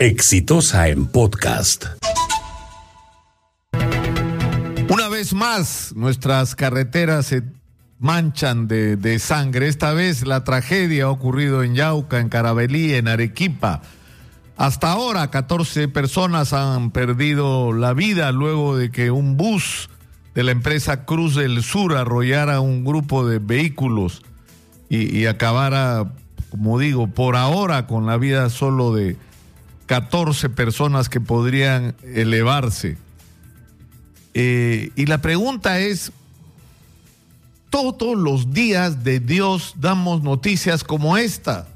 Exitosa en podcast. Una vez más, nuestras carreteras se manchan de, de, sangre. Esta vez la tragedia ha ocurrido en Yauca, en Carabelí, en Arequipa. Hasta ahora, 14 personas han perdido la vida luego de que un bus de la empresa Cruz del Sur arrollara un grupo de vehículos y, y acabara, como digo, por ahora con la vida solo de 14 personas que podrían elevarse. Eh, y la pregunta es, todos los días de Dios damos noticias como esta.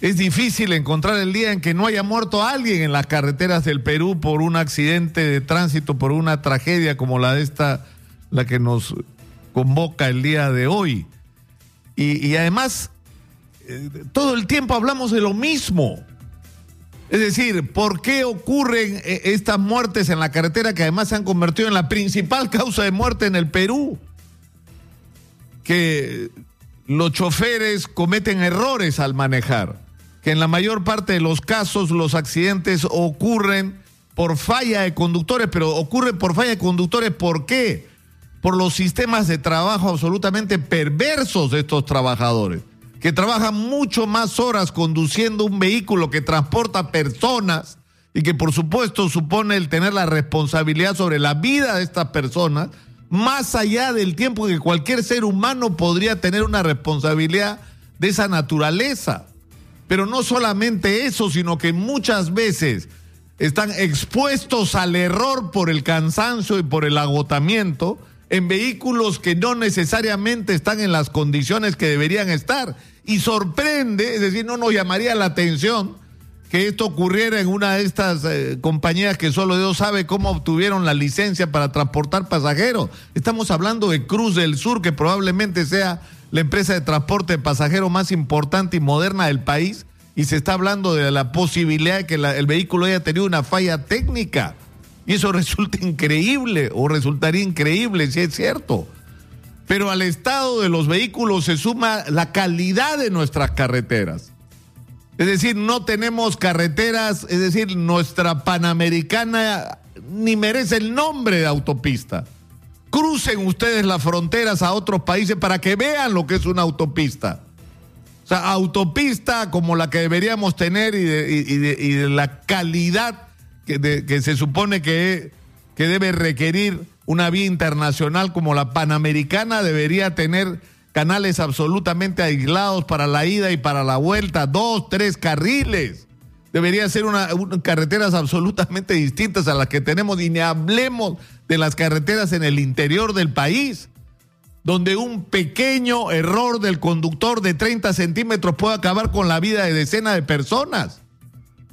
Es difícil encontrar el día en que no haya muerto alguien en las carreteras del Perú por un accidente de tránsito, por una tragedia como la de esta, la que nos convoca el día de hoy. Y, además, eh, todo el tiempo hablamos de lo mismo. Es decir, ¿por qué ocurren eh, estas muertes en la carretera que además se han convertido en la principal causa de muerte en el Perú? Que los choferes cometen errores al manejar, que en la mayor parte de los casos los accidentes ocurren por falla de conductores, pero ocurren por falla de conductores, ¿por qué? Por los sistemas de trabajo absolutamente perversos de estos trabajadores que trabajan mucho más horas conduciendo un vehículo que transporta personas y que por supuesto supone el tener la responsabilidad sobre la vida de estas personas, más allá del tiempo que cualquier ser humano podría tener una responsabilidad de esa naturaleza. Pero no solamente eso, sino que muchas veces están expuestos al error por el cansancio y por el agotamiento en vehículos que no necesariamente están en las condiciones que deberían estar. Y sorprende, es decir, no nos llamaría la atención que esto ocurriera en una de estas eh, compañías que solo Dios sabe cómo obtuvieron la licencia para transportar pasajeros. Estamos hablando de Cruz del Sur, que probablemente sea la empresa de transporte de pasajeros más importante y moderna del país, y se está hablando de la posibilidad de que el vehículo haya tenido una falla técnica. Y eso resulta increíble, o resultaría increíble si es cierto. Pero al estado de los vehículos se suma la calidad de nuestras carreteras. Es decir, no tenemos carreteras, es decir, nuestra Panamericana ni merece el nombre de autopista. Crucen ustedes las fronteras a otros países para que vean lo que es una autopista. O sea, autopista como la que deberíamos tener y de, y de, y de la calidad que, de, que, se supone que, que debe requerir una vía internacional como la Panamericana debería tener canales absolutamente aislados para la ida y para la vuelta, dos, tres carriles. Debería ser una, una, carreteras absolutamente distintas a las que tenemos y ni hablemos de las carreteras en el interior del país, donde un pequeño error del conductor de 30 centímetros puede acabar con la vida de decenas de personas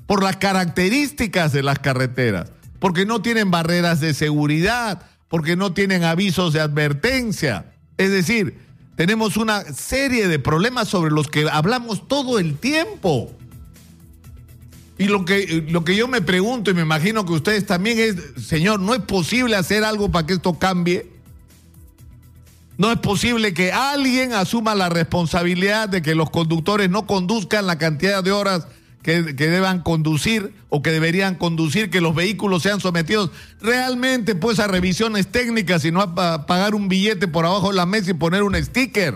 por las características de las carreteras, porque no tienen barreras de seguridad, porque no tienen avisos de advertencia. Es decir, tenemos una serie de problemas sobre los que hablamos todo el tiempo. Y lo que, lo que yo me pregunto, y me imagino que ustedes también es, señor, ¿no es posible hacer algo para que esto cambie? No es posible que alguien asuma la responsabilidad de que los conductores no conduzcan la cantidad de horas que, deban conducir o que deberían conducir, que los vehículos sean sometidos realmente pues a revisiones técnicas y no a pagar un billete por abajo de la mesa y poner un sticker.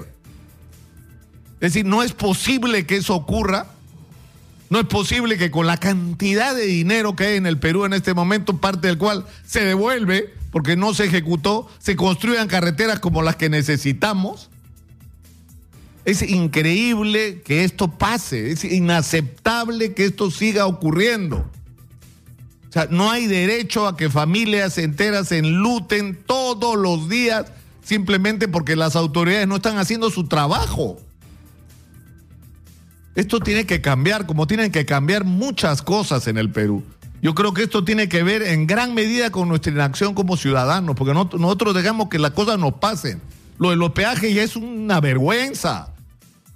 Es decir, no es posible que eso ocurra. No es posible que con la cantidad de dinero que hay en el Perú en este momento, parte del cual se devuelve porque no se ejecutó, se construyan carreteras como las que necesitamos. Es increíble que esto pase, es inaceptable que esto siga ocurriendo. O sea, no hay derecho a que familias enteras se enluten todos los días simplemente porque las autoridades no están haciendo su trabajo. Esto tiene que cambiar, como tienen que cambiar muchas cosas en el Perú. Yo creo que esto tiene que ver en gran medida con nuestra inacción como ciudadanos, porque no, nosotros dejamos que las cosas nos pasen. Lo de los peajes ya es una vergüenza.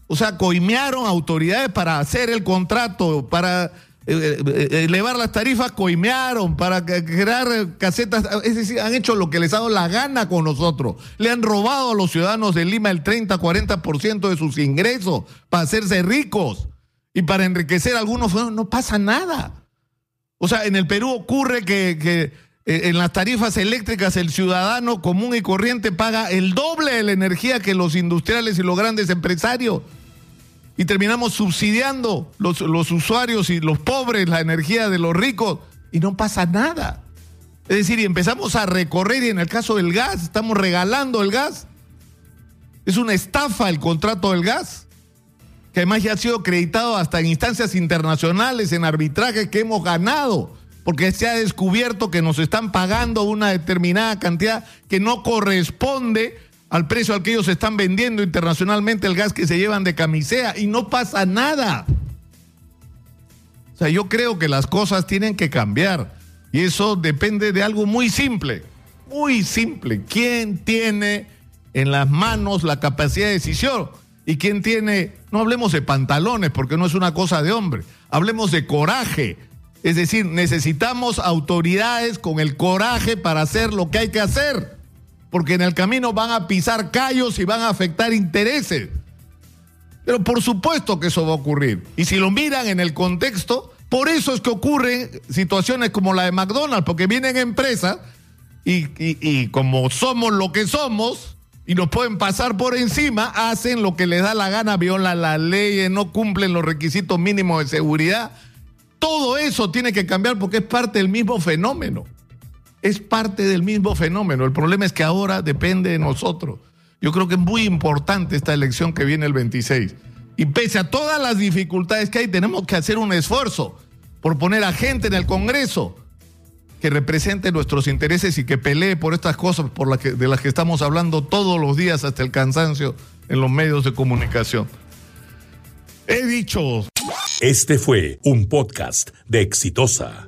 O sea, coimearon autoridades para hacer el contrato, para eh, eh, elevar las tarifas, coimearon, para crear casetas. Es decir, han hecho lo que les ha dado la gana con nosotros. Le han robado a los ciudadanos de Lima el 30, 40% de sus ingresos para hacerse ricos. y para enriquecer a algunos, no pasa nada. O sea, en el Perú ocurre que, que eh, en las tarifas eléctricas el ciudadano común y corriente paga el doble de la energía que los industriales y los grandes empresarios. Y terminamos subsidiando los, usuarios y los pobres la energía de los ricos y no pasa nada. Es decir, y empezamos a recorrer y en el caso del gas, estamos regalando el gas. Es una estafa el contrato del gas que además ya ha sido acreditado hasta en instancias internacionales, en arbitraje que hemos ganado, porque se ha descubierto que nos están pagando una determinada cantidad que no corresponde al precio al que ellos están vendiendo internacionalmente el gas que se llevan de camisea y no pasa nada. O sea, yo creo que las cosas tienen que cambiar y eso depende de algo muy simple, muy simple. ¿Quién tiene en las manos la capacidad de decisión? ¿Y quién tiene, no hablemos de pantalones, porque no es una cosa de hombre, hablemos de coraje? Es decir, necesitamos autoridades con el coraje para hacer lo que hay que hacer, porque en el camino van a pisar callos y van a afectar intereses. Pero por supuesto que eso va a ocurrir. Y si lo miran en el contexto, por eso es que ocurren situaciones como la de McDonald's, porque vienen empresas y, y como somos lo que somos, y nos pueden pasar por encima, hacen lo que les da la gana, violan las leyes, no cumplen los requisitos mínimos de seguridad. Todo eso tiene que cambiar porque es parte del mismo fenómeno. Es parte del mismo fenómeno. El problema es que ahora depende de nosotros. Yo creo que es muy importante esta elección que viene el 26. Y pese a todas las dificultades que hay, tenemos que hacer un esfuerzo por poner a gente en el Congreso que represente nuestros intereses y que pelee por estas cosas por las que, de las que estamos hablando todos los días hasta el cansancio en los medios de comunicación. He dicho. Este fue un podcast de Exitosa.